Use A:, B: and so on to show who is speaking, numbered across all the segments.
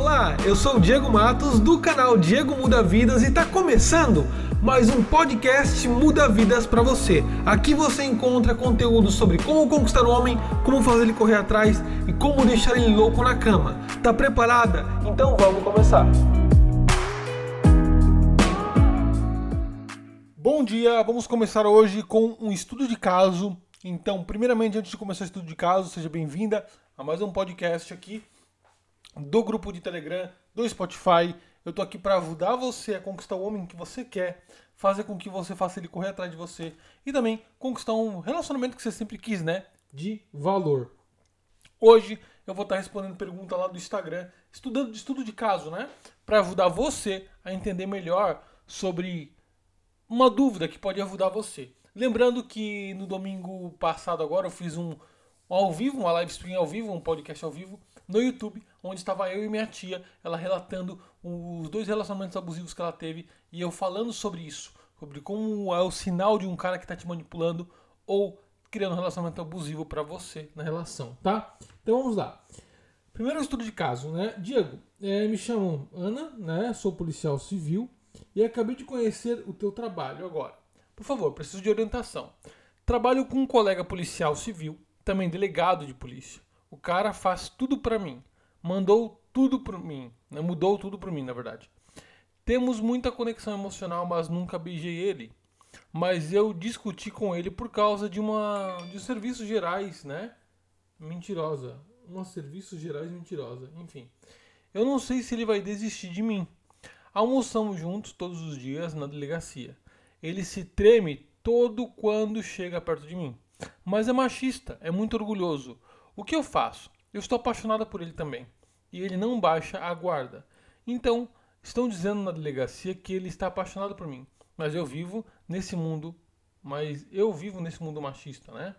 A: Olá, eu sou o Diego Matos do canal Diego Muda Vidas e está começando mais um podcast Muda Vidas para você. Aqui você encontra conteúdo sobre como conquistar o homem, como fazer ele correr atrás e como deixar ele louco na cama. Tá preparada? Então vamos começar. Bom dia, vamos começar hoje com um estudo de caso. Então, primeiramente, antes de começar o estudo de caso, seja bem-vinda a mais um podcast aqui do grupo de Telegram, do Spotify. Eu tô aqui para ajudar você a conquistar o homem que você quer, fazer com que você faça ele correr atrás de você e também conquistar um relacionamento que você sempre quis, né? De valor. Hoje eu vou estar respondendo pergunta lá do Instagram, estudando de estudo de caso, né? Para ajudar você a entender melhor sobre uma dúvida que pode ajudar você. Lembrando que no domingo passado agora eu fiz um, um ao vivo, uma live stream ao vivo, um podcast ao vivo no YouTube, onde estava eu e minha tia, ela relatando os dois relacionamentos abusivos que ela teve e eu falando sobre isso, sobre como é o sinal de um cara que está te manipulando ou criando um relacionamento abusivo para você na relação, tá? Então vamos lá. Primeiro estudo de caso, né? Diego, é, me chamo Ana, né? Sou policial civil e acabei de conhecer o teu trabalho agora. Por favor, preciso de orientação. Trabalho com um colega policial civil, também delegado de polícia. O cara faz tudo para mim. Mandou tudo para mim. Né? Mudou tudo para mim, na verdade. Temos muita conexão emocional, mas nunca beijei ele. Mas eu discuti com ele por causa de uma de serviços gerais, né? Mentirosa. Uma serviços gerais mentirosa. Enfim. Eu não sei se ele vai desistir de mim. Almoçamos juntos todos os dias na delegacia. Ele se treme todo quando chega perto de mim. Mas é machista, é muito orgulhoso. O que eu faço? Eu estou apaixonada por ele também. E ele não baixa a guarda. Então, estão dizendo na delegacia que ele está apaixonado por mim. Mas eu vivo nesse mundo. Mas eu vivo nesse mundo machista, né?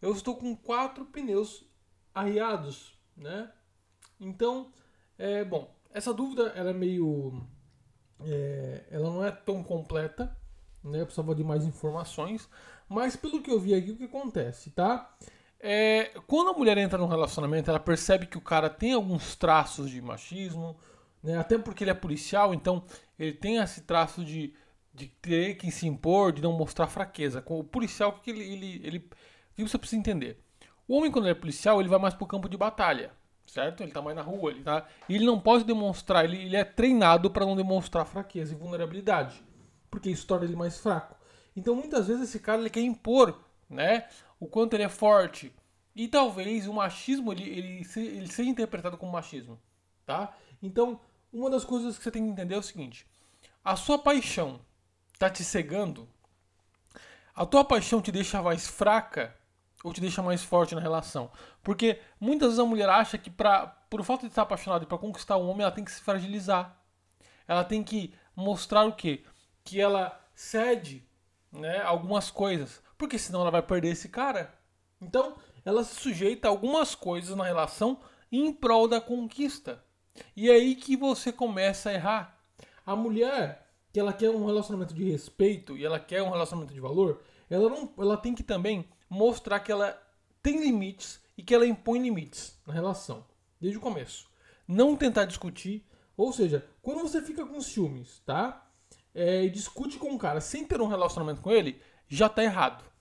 A: Eu estou com quatro pneus arriados, né? Então, é bom. Essa dúvida ela é meio, é, ela não é tão completa, né? Eu precisava de mais informações, mas pelo que eu vi aqui, o que acontece, tá? É, quando a mulher entra num relacionamento, ela percebe que o cara tem alguns traços de machismo, né? até porque ele é policial, então ele tem esse traço de, de ter que se impor, de não mostrar fraqueza. Com o policial, o que ele, ele, ele, o que você precisa entender? O homem, quando ele é policial, ele vai mais pro campo de batalha, certo? Ele tá mais na rua, ele tá. E ele não pode demonstrar, ele, ele é treinado para não demonstrar fraqueza e vulnerabilidade, porque isso torna ele mais fraco. Então, muitas vezes esse cara ele quer impor, né? O quanto ele é forte. E talvez o machismo ele, ele, ele seja interpretado como machismo, tá? Então, uma das coisas que você tem que entender é o seguinte: a sua paixão tá te cegando? A tua paixão te deixa mais fraca ou te deixa mais forte na relação? Porque muitas vezes a mulher acha que pra, por falta de estar apaixonada e para conquistar um homem, ela tem que se fragilizar. Ela tem que mostrar o quê? Que ela cede né, algumas coisas porque senão ela vai perder esse cara. Então, ela se sujeita a algumas coisas na relação em prol da conquista. E é aí que você começa a errar. A mulher que ela quer um relacionamento de respeito e ela quer um relacionamento de valor, ela não, ela tem que também mostrar que ela tem limites e que ela impõe limites na relação desde o começo. Não tentar discutir, ou seja, quando você fica com ciúmes, tá? É, e discute com um cara sem ter um relacionamento com ele, já tá errado.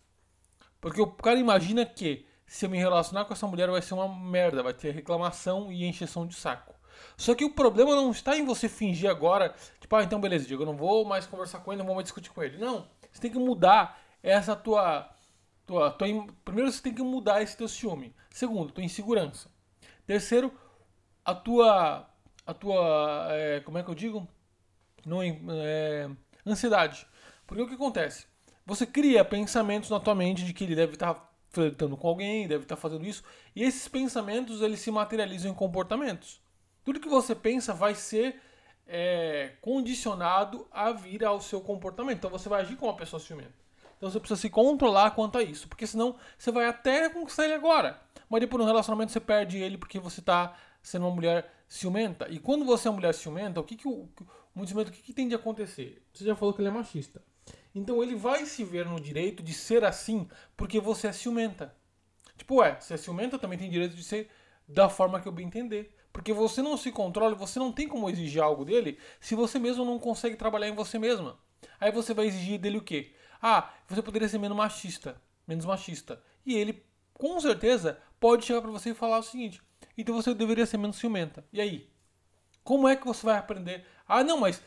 A: Porque o cara imagina que se eu me relacionar com essa mulher vai ser uma merda, vai ter reclamação e encheção de saco. Só que o problema não está em você fingir agora, tipo, ah, então beleza, Diego, eu não vou mais conversar com ele, não vou mais discutir com ele. Não, você tem que mudar essa tua. tua, tua primeiro, você tem que mudar esse teu ciúme. Segundo, tua insegurança. Terceiro, a tua. a tua. É, como é que eu digo? Não, é, ansiedade. Porque o que acontece? Você cria pensamentos na tua mente de que ele deve estar flertando com alguém, deve estar fazendo isso, e esses pensamentos eles se materializam em comportamentos. Tudo que você pensa vai ser é, condicionado a vir ao seu comportamento. Então você vai agir como uma pessoa ciumenta. Então você precisa se controlar quanto a isso, porque senão você vai até conquistar ele agora. Mas depois no relacionamento você perde ele porque você está sendo uma mulher ciumenta. E quando você é uma mulher ciumenta, o que, que o, o que, que tem de acontecer? Você já falou que ele é machista. Então ele vai se ver no direito de ser assim porque você é ciumenta. Tipo, ué, se é ciumenta, também tem direito de ser da forma que eu bem entender. Porque você não se controla, você não tem como exigir algo dele se você mesmo não consegue trabalhar em você mesma. Aí você vai exigir dele o quê? Ah, você poderia ser menos machista, menos machista. E ele, com certeza, pode chegar para você e falar o seguinte: então você deveria ser menos ciumenta. E aí? Como é que você vai aprender? Ah, não, mas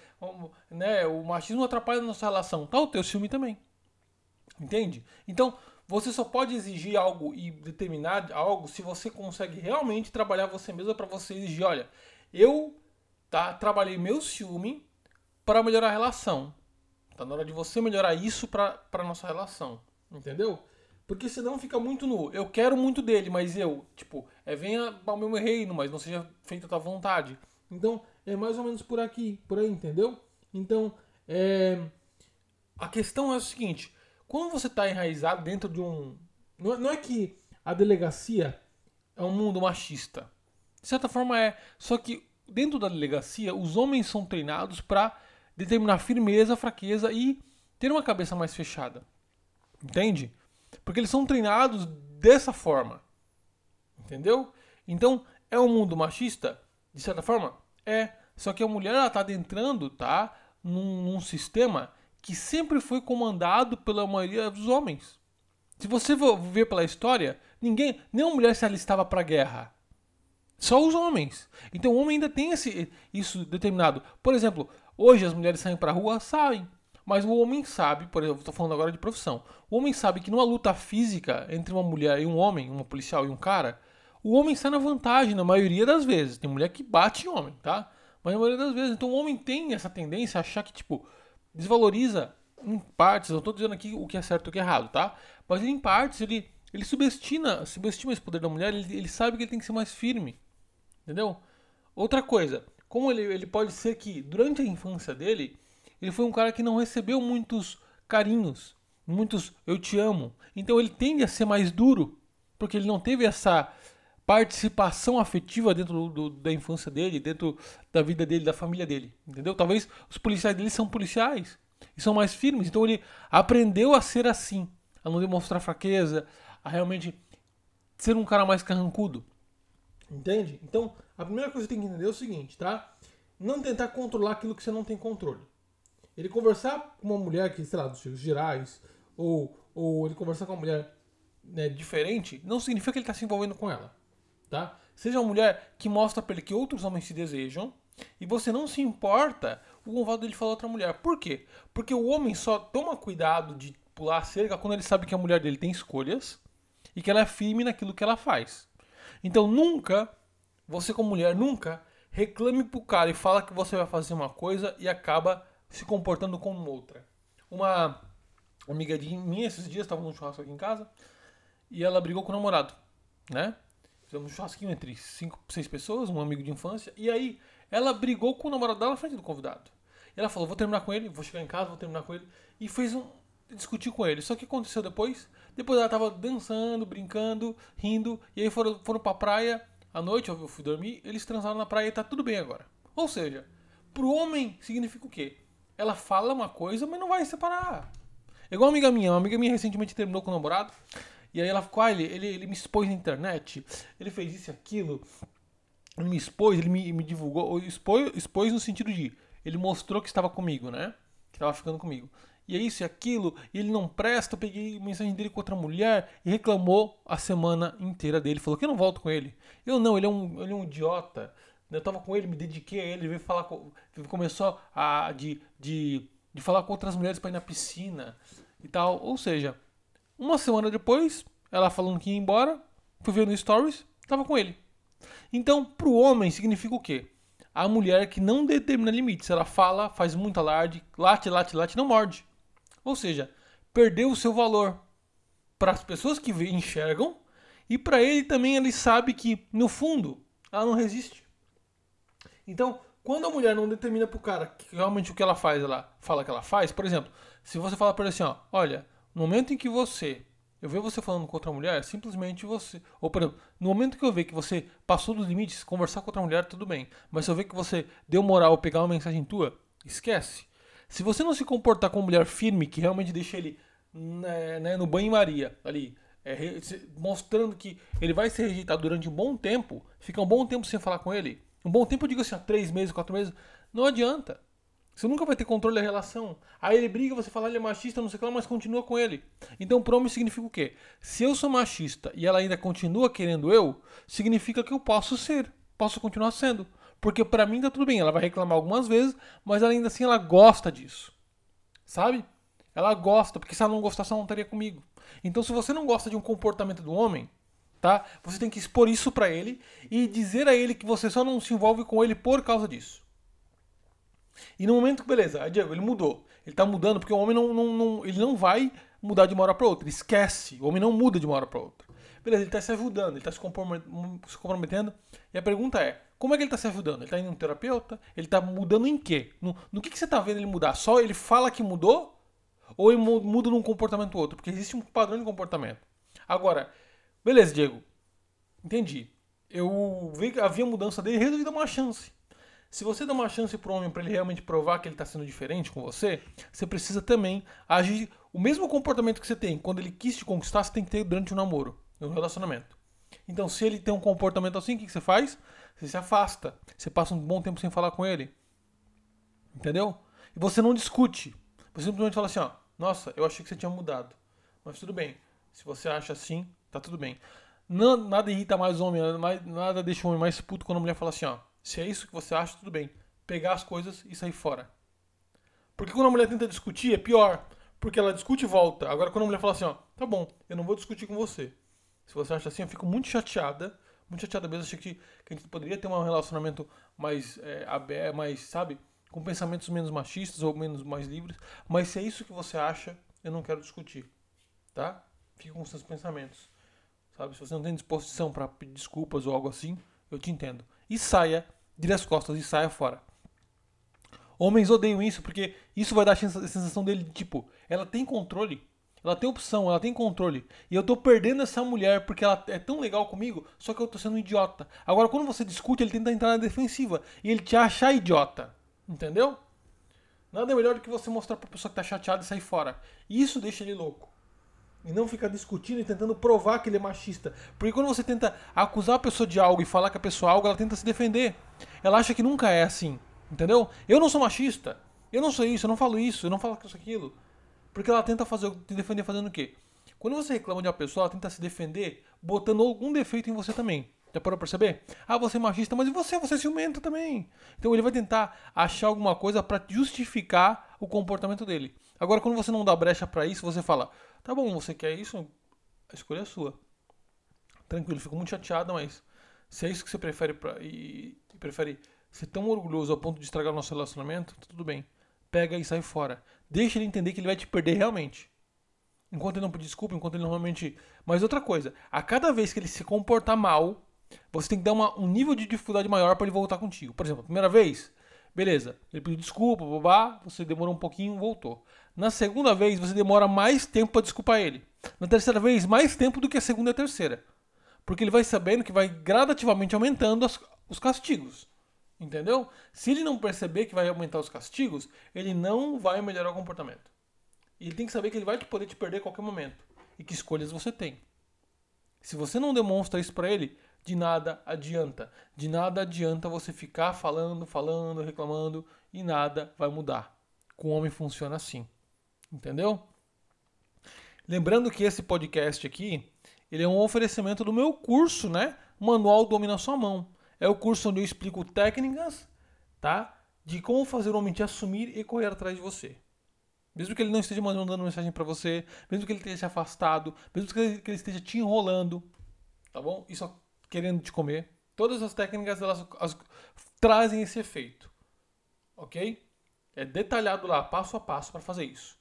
A: né, o machismo atrapalha a nossa relação. Tá o teu ciúme também. Entende? Então, você só pode exigir algo e determinar algo se você consegue realmente trabalhar você mesmo para você exigir, olha, eu tá, trabalhei meu ciúme para melhorar a relação. Tá na hora de você melhorar isso para nossa relação. Entendeu? Porque senão fica muito nu. Eu quero muito dele, mas eu, tipo, é venha ao meu reino, mas não seja feita a tua vontade. Então, é mais ou menos por aqui, por aí, entendeu? Então, é... a questão é o seguinte: quando você está enraizado dentro de um. Não é que a delegacia é um mundo machista. De certa forma é. Só que dentro da delegacia, os homens são treinados para determinar firmeza, fraqueza e ter uma cabeça mais fechada. Entende? Porque eles são treinados dessa forma. Entendeu? Então, é um mundo machista? De certa forma? É. Só que a mulher ela tá adentrando, tá? Num, num sistema que sempre foi comandado pela maioria dos homens. Se você ver pela história, ninguém, nenhuma mulher se alistava para a guerra. Só os homens. Então o homem ainda tem esse, isso determinado. Por exemplo, hoje as mulheres saem para a rua, saem. Mas o homem sabe, por exemplo, estou falando agora de profissão. O homem sabe que numa luta física entre uma mulher e um homem, uma policial e um cara, o homem sai na vantagem na maioria das vezes. Tem mulher que bate em homem, tá? Mas na maioria das vezes. Então o homem tem essa tendência a achar que, tipo, desvaloriza em partes, não estou dizendo aqui o que é certo e o que é errado, tá? Mas em partes ele, ele subestima, subestima esse poder da mulher, ele, ele sabe que ele tem que ser mais firme, entendeu? Outra coisa, como ele, ele pode ser que durante a infância dele, ele foi um cara que não recebeu muitos carinhos, muitos eu te amo, então ele tende a ser mais duro, porque ele não teve essa participação afetiva dentro do, da infância dele, dentro da vida dele, da família dele, entendeu? Talvez os policiais dele são policiais e são mais firmes, então ele aprendeu a ser assim, a não demonstrar fraqueza, a realmente ser um cara mais carrancudo, entende? Então, a primeira coisa que você tem que entender é o seguinte, tá? Não tentar controlar aquilo que você não tem controle. Ele conversar com uma mulher que, sei lá, dos filhos gerais, ou, ou ele conversar com uma mulher né, diferente, não significa que ele está se envolvendo com ela tá? Seja uma mulher que mostra para ele que outros homens te desejam e você não se importa o fato dele falar outra mulher. Por quê? Porque o homem só toma cuidado de pular a cerca quando ele sabe que a mulher dele tem escolhas e que ela é firme naquilo que ela faz. Então nunca, você como mulher, nunca reclame pro cara e fala que você vai fazer uma coisa e acaba se comportando como outra. Uma amiga de minha esses dias estava num churrasco aqui em casa e ela brigou com o namorado, né? Um churrasquinho entre cinco, seis pessoas, um amigo de infância. E aí, ela brigou com o namorado dela na frente do convidado. E ela falou: Vou terminar com ele, vou chegar em casa, vou terminar com ele. E fez um. discutir com ele. Só que aconteceu depois. Depois ela tava dançando, brincando, rindo. E aí foram, foram pra praia à noite, eu fui dormir. Eles transaram na praia e tá tudo bem agora. Ou seja, pro homem significa o quê? Ela fala uma coisa, mas não vai separar. É igual uma amiga minha. Uma amiga minha recentemente terminou com o namorado. E aí ela ficou, ah, ele, ele, ele me expôs na internet, ele fez isso e aquilo, ele me expôs, ele me, me divulgou, expôs, expôs no sentido de, ele mostrou que estava comigo, né? Que estava ficando comigo. E é isso e aquilo, e ele não presta, eu peguei mensagem dele com outra mulher e reclamou a semana inteira dele, falou que eu não volto com ele. Eu não, ele é um, ele é um idiota. Eu tava com ele, me dediquei a ele, ele veio falar com, começou a de, de, de falar com outras mulheres para ir na piscina e tal. Ou seja, uma semana depois, ela falando que ia embora, fui ver no Stories, tava com ele. Então, pro homem significa o quê? A mulher que não determina limites. Ela fala, faz muito alarde, late, late, late, não morde. Ou seja, perdeu o seu valor para as pessoas que enxergam e para ele também ele sabe que no fundo ela não resiste. Então, quando a mulher não determina pro cara que realmente o que ela faz, ela fala que ela faz, por exemplo, se você fala para ele assim, ó, olha, no momento em que você. Eu ver você falando com outra mulher, simplesmente você. Ou, por exemplo, no momento que eu ver que você passou dos limites, conversar com outra mulher, tudo bem. Mas se eu ver que você deu moral pegar uma mensagem tua, esquece. Se você não se comportar como mulher firme, que realmente deixa ele né, né, no banho-maria, ali, é, mostrando que ele vai ser rejeitado durante um bom tempo, fica um bom tempo sem falar com ele. Um bom tempo, eu digo assim, há três meses, quatro meses, não adianta. Você nunca vai ter controle da relação. Aí ele briga, você fala, ele é machista, não sei o que lá, mas continua com ele. Então, promise significa o quê? Se eu sou machista e ela ainda continua querendo eu, significa que eu posso ser, posso continuar sendo. Porque para mim tá tudo bem, ela vai reclamar algumas vezes, mas ela, ainda assim ela gosta disso. Sabe? Ela gosta, porque se ela não gostasse, ela não estaria comigo. Então, se você não gosta de um comportamento do homem, tá? Você tem que expor isso para ele e dizer a ele que você só não se envolve com ele por causa disso. E no momento que, beleza, Diego, ele mudou. Ele tá mudando porque o homem não, não, não ele não vai mudar de uma hora para outra. Esquece. O homem não muda de uma hora para outra. Beleza, ele tá se ajudando, ele tá se comprometendo. E a pergunta é: como é que ele tá se ajudando? Ele tá indo no terapeuta? Ele tá mudando em quê? No, no que, que você tá vendo ele mudar? Só ele fala que mudou? Ou ele muda num comportamento ou outro? Porque existe um padrão de comportamento. Agora, beleza, Diego. Entendi. Eu vi que havia mudança dele e resolvi dar uma chance. Se você dá uma chance para o homem para ele realmente provar que ele está sendo diferente com você, você precisa também agir o mesmo comportamento que você tem quando ele quis te conquistar, você tem que ter durante o namoro, no relacionamento. Então, se ele tem um comportamento assim, o que você faz? Você se afasta. Você passa um bom tempo sem falar com ele. Entendeu? E você não discute. Você simplesmente fala assim, ó, nossa, eu achei que você tinha mudado. Mas tudo bem. Se você acha assim, tá tudo bem. nada irrita mais o homem, nada deixa o homem mais puto quando a mulher fala assim, ó, se é isso que você acha, tudo bem. Pegar as coisas e sair fora. Porque quando a mulher tenta discutir, é pior. Porque ela discute e volta. Agora, quando a mulher fala assim, ó, tá bom, eu não vou discutir com você. Se você acha assim, eu fico muito chateada. Muito chateada mesmo. Achei que, que a gente poderia ter um relacionamento mais é, aberto, mais, sabe? Com pensamentos menos machistas ou menos mais livres. Mas se é isso que você acha, eu não quero discutir. Tá? Fica com seus pensamentos. Sabe? Se você não tem disposição para pedir desculpas ou algo assim, eu te entendo. E saia, vire as costas e saia fora. Homens odeiam isso porque isso vai dar a sensação dele de tipo, ela tem controle, ela tem opção, ela tem controle. E eu tô perdendo essa mulher porque ela é tão legal comigo, só que eu tô sendo um idiota. Agora, quando você discute, ele tenta entrar na defensiva e ele te acha idiota. Entendeu? Nada melhor do que você mostrar pra pessoa que tá chateada e sair fora. Isso deixa ele louco. E não ficar discutindo e tentando provar que ele é machista. Porque quando você tenta acusar a pessoa de algo e falar que a pessoa é algo, ela tenta se defender. Ela acha que nunca é assim. Entendeu? Eu não sou machista. Eu não sou isso, eu não falo isso, eu não falo isso aquilo. Porque ela tenta fazer, te defender fazendo o quê? Quando você reclama de uma pessoa, ela tenta se defender botando algum defeito em você também. Já parou pra perceber? Ah, você é machista, mas e você? Você é ciumento também. Então ele vai tentar achar alguma coisa para justificar o comportamento dele. Agora, quando você não dá brecha para isso, você fala: Tá bom, você quer isso? A escolha é sua. Tranquilo, fico muito chateado, mas se é isso que você prefere pra, e, e prefere ser tão orgulhoso ao ponto de estragar o nosso relacionamento, tá tudo bem. Pega e sai fora. Deixa ele entender que ele vai te perder realmente. Enquanto ele não pedir desculpa, enquanto ele não realmente. Mas outra coisa, a cada vez que ele se comportar mal, você tem que dar uma, um nível de dificuldade maior para ele voltar contigo. Por exemplo, a primeira vez, beleza, ele pediu desculpa, babá, você demorou um pouquinho, voltou. Na segunda vez, você demora mais tempo para desculpar ele. Na terceira vez, mais tempo do que a segunda e a terceira. Porque ele vai sabendo que vai gradativamente aumentando as, os castigos. Entendeu? Se ele não perceber que vai aumentar os castigos, ele não vai melhorar o comportamento. E ele tem que saber que ele vai poder te perder a qualquer momento. E que escolhas você tem. Se você não demonstra isso para ele, de nada adianta. De nada adianta você ficar falando, falando, reclamando e nada vai mudar. Com o homem funciona assim. Entendeu? Lembrando que esse podcast aqui, ele é um oferecimento do meu curso, né? Manual Domina Sua Mão. É o curso onde eu explico técnicas, tá? De como fazer o homem te assumir e correr atrás de você. Mesmo que ele não esteja mandando mensagem para você, mesmo que ele esteja afastado, mesmo que ele, esteja te enrolando, tá bom? Isso querendo te comer. Todas as técnicas elas as, trazem esse efeito, ok? É detalhado lá, passo a passo para fazer isso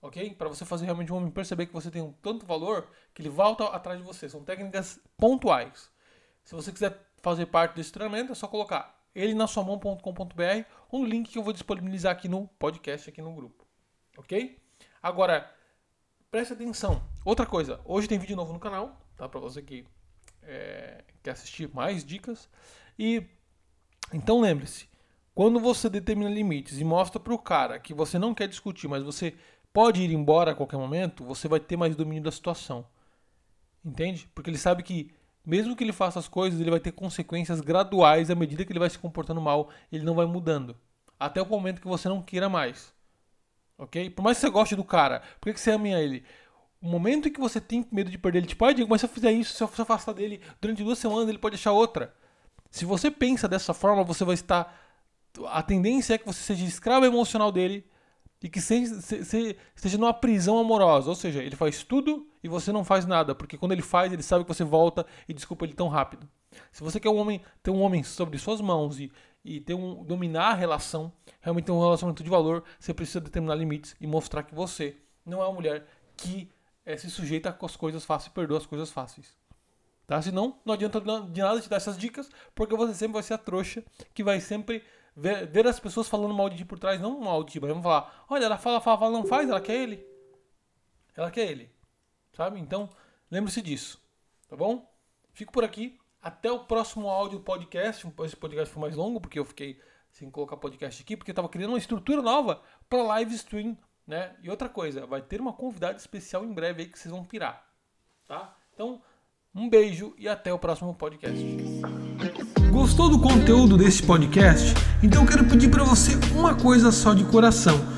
A: ok? Para você fazer realmente um homem perceber que você tem um tanto valor que ele volta atrás de você. São técnicas pontuais. Se você quiser fazer parte desse treinamento, é só colocar ele na sua mão.com.br no link que eu vou disponibilizar aqui no podcast, aqui no grupo, ok? Agora, preste atenção. Outra coisa, hoje tem vídeo novo no canal, tá? Para você que é, quer assistir mais dicas. E então lembre-se, quando você determina limites e mostra para o cara que você não quer discutir, mas você pode ir embora a qualquer momento, você vai ter mais domínio da situação. Entende? Porque ele sabe que mesmo que ele faça as coisas, ele vai ter consequências graduais à medida que ele vai se comportando mal, ele não vai mudando. Até o momento que você não queira mais. Ok? Por mais que você goste do cara, por que você ama ele? O momento em que você tem medo de perder ele, tipo, ah, Diego, mas se eu fizer isso, se eu se afastar dele durante duas semanas, ele pode achar outra. Se você pensa dessa forma, você vai estar. A tendência é que você seja escravo emocional dele e que esteja numa prisão amorosa. Ou seja, ele faz tudo e você não faz nada, porque quando ele faz, ele sabe que você volta e desculpa ele tão rápido. Se você quer um homem, ter um homem sobre suas mãos e, e ter um, dominar a relação, realmente ter um relacionamento de valor, você precisa determinar limites e mostrar que você não é uma mulher que é, se sujeita as coisas fáceis perdoa as coisas fáceis. Tá? Senão, não adianta de nada te dar essas dicas, porque você sempre vai ser a trouxa que vai sempre ver, ver as pessoas falando mal de ti por trás, não mal de ti, mas vamos falar, olha, ela fala, fala, fala, não faz, ela quer ele. Ela quer ele. Sabe? Então, lembre-se disso. Tá bom? Fico por aqui. Até o próximo áudio podcast. Esse podcast foi mais longo, porque eu fiquei sem colocar podcast aqui, porque eu estava criando uma estrutura nova para live stream né? E outra coisa, vai ter uma convidada especial em breve aí que vocês vão pirar, tá? Então, um beijo e até o próximo podcast. Gostou do conteúdo desse podcast? Então quero pedir para você uma coisa só de coração